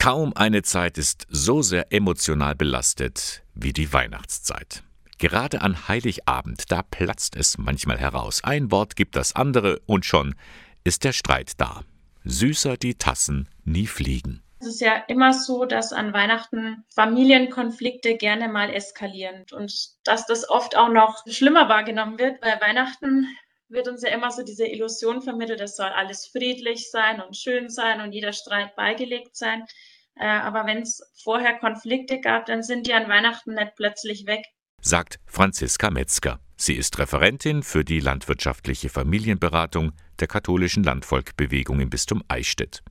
Kaum eine Zeit ist so sehr emotional belastet wie die Weihnachtszeit. Gerade an Heiligabend, da platzt es manchmal heraus. Ein Wort gibt das andere und schon ist der Streit da. Süßer die Tassen nie fliegen. Es ist ja immer so, dass an Weihnachten Familienkonflikte gerne mal eskalieren und dass das oft auch noch schlimmer wahrgenommen wird. Bei Weihnachten wird uns ja immer so diese Illusion vermittelt, es soll alles friedlich sein und schön sein und jeder Streit beigelegt sein. Äh, aber wenn es vorher Konflikte gab, dann sind die an Weihnachten nicht plötzlich weg. Sagt Franziska Metzger. Sie ist Referentin für die landwirtschaftliche Familienberatung der katholischen Landvolkbewegung im Bistum Eichstätt.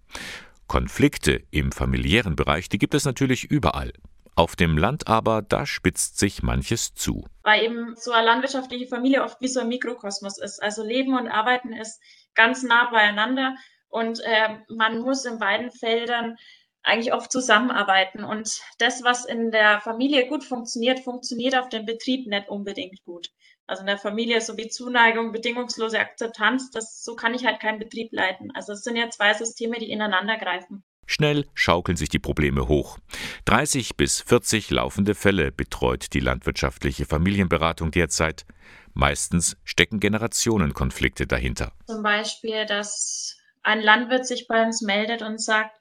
Konflikte im familiären Bereich, die gibt es natürlich überall. Auf dem Land aber, da spitzt sich manches zu. Weil eben so eine landwirtschaftliche Familie oft wie so ein Mikrokosmos ist. Also Leben und Arbeiten ist ganz nah beieinander und äh, man muss in beiden Feldern eigentlich oft zusammenarbeiten. Und das, was in der Familie gut funktioniert, funktioniert auf dem Betrieb nicht unbedingt gut. Also in der Familie so wie Zuneigung, bedingungslose Akzeptanz, das, so kann ich halt keinen Betrieb leiten. Also es sind ja zwei Systeme, die ineinander greifen. Schnell schaukeln sich die Probleme hoch. 30 bis 40 laufende Fälle betreut die landwirtschaftliche Familienberatung derzeit. Meistens stecken Generationenkonflikte dahinter. Zum Beispiel, dass ein Landwirt sich bei uns meldet und sagt,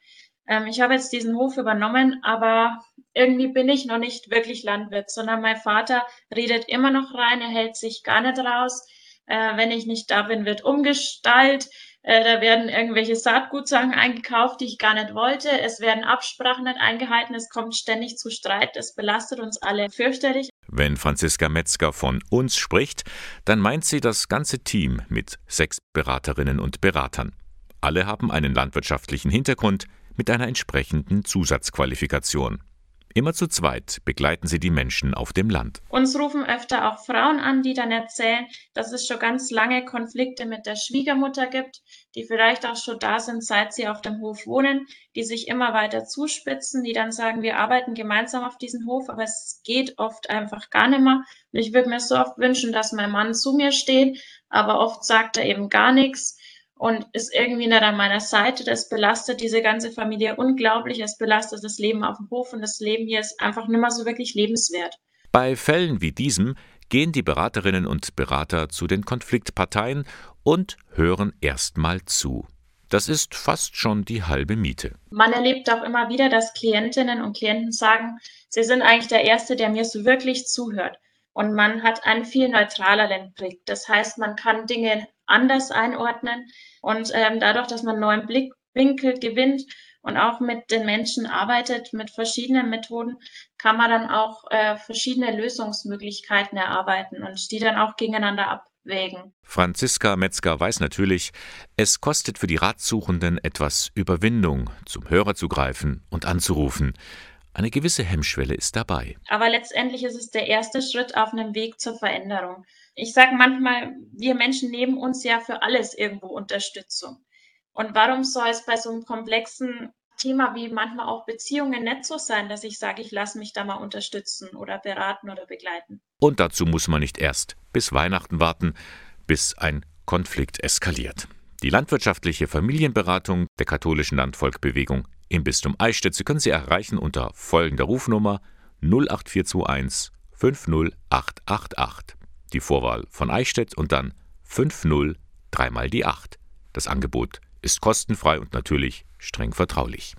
ähm, ich habe jetzt diesen Hof übernommen, aber irgendwie bin ich noch nicht wirklich Landwirt, sondern mein Vater redet immer noch rein, er hält sich gar nicht raus. Äh, wenn ich nicht da bin, wird umgestaltet. Äh, da werden irgendwelche Saatgutsachen eingekauft, die ich gar nicht wollte. Es werden Absprachen nicht eingehalten. Es kommt ständig zu Streit. Das belastet uns alle fürchterlich. Wenn Franziska Metzger von uns spricht, dann meint sie das ganze Team mit sechs Beraterinnen und Beratern. Alle haben einen landwirtschaftlichen Hintergrund, mit einer entsprechenden Zusatzqualifikation. Immer zu zweit begleiten sie die Menschen auf dem Land. Uns rufen öfter auch Frauen an, die dann erzählen, dass es schon ganz lange Konflikte mit der Schwiegermutter gibt, die vielleicht auch schon da sind, seit sie auf dem Hof wohnen, die sich immer weiter zuspitzen, die dann sagen, wir arbeiten gemeinsam auf diesem Hof, aber es geht oft einfach gar nicht mehr. Und ich würde mir so oft wünschen, dass mein Mann zu mir steht, aber oft sagt er eben gar nichts und ist irgendwie nicht an meiner Seite. Das belastet diese ganze Familie unglaublich. Es belastet das Leben auf dem Hof und das Leben hier ist einfach nicht mehr so wirklich lebenswert. Bei Fällen wie diesem gehen die Beraterinnen und Berater zu den Konfliktparteien und hören erstmal zu. Das ist fast schon die halbe Miete. Man erlebt auch immer wieder, dass Klientinnen und Klienten sagen, sie sind eigentlich der Erste, der mir so wirklich zuhört. Und man hat einen viel neutraleren Blick. Das heißt, man kann Dinge anders einordnen. Und ähm, dadurch, dass man neuen Blickwinkel gewinnt und auch mit den Menschen arbeitet, mit verschiedenen Methoden, kann man dann auch äh, verschiedene Lösungsmöglichkeiten erarbeiten und die dann auch gegeneinander abwägen. Franziska Metzger weiß natürlich, es kostet für die Ratsuchenden etwas Überwindung, zum Hörer zu greifen und anzurufen. Eine gewisse Hemmschwelle ist dabei. Aber letztendlich ist es der erste Schritt auf einem Weg zur Veränderung. Ich sage manchmal, wir Menschen nehmen uns ja für alles irgendwo Unterstützung. Und warum soll es bei so einem komplexen Thema wie manchmal auch Beziehungen nicht so sein, dass ich sage, ich lasse mich da mal unterstützen oder beraten oder begleiten. Und dazu muss man nicht erst bis Weihnachten warten, bis ein Konflikt eskaliert. Die landwirtschaftliche Familienberatung der katholischen Landvolkbewegung im Bistum Eichstätt. Sie können sie erreichen unter folgender Rufnummer 08421 50888. Die Vorwahl von Eichstätt und dann 50 dreimal die 8. Das Angebot ist kostenfrei und natürlich streng vertraulich.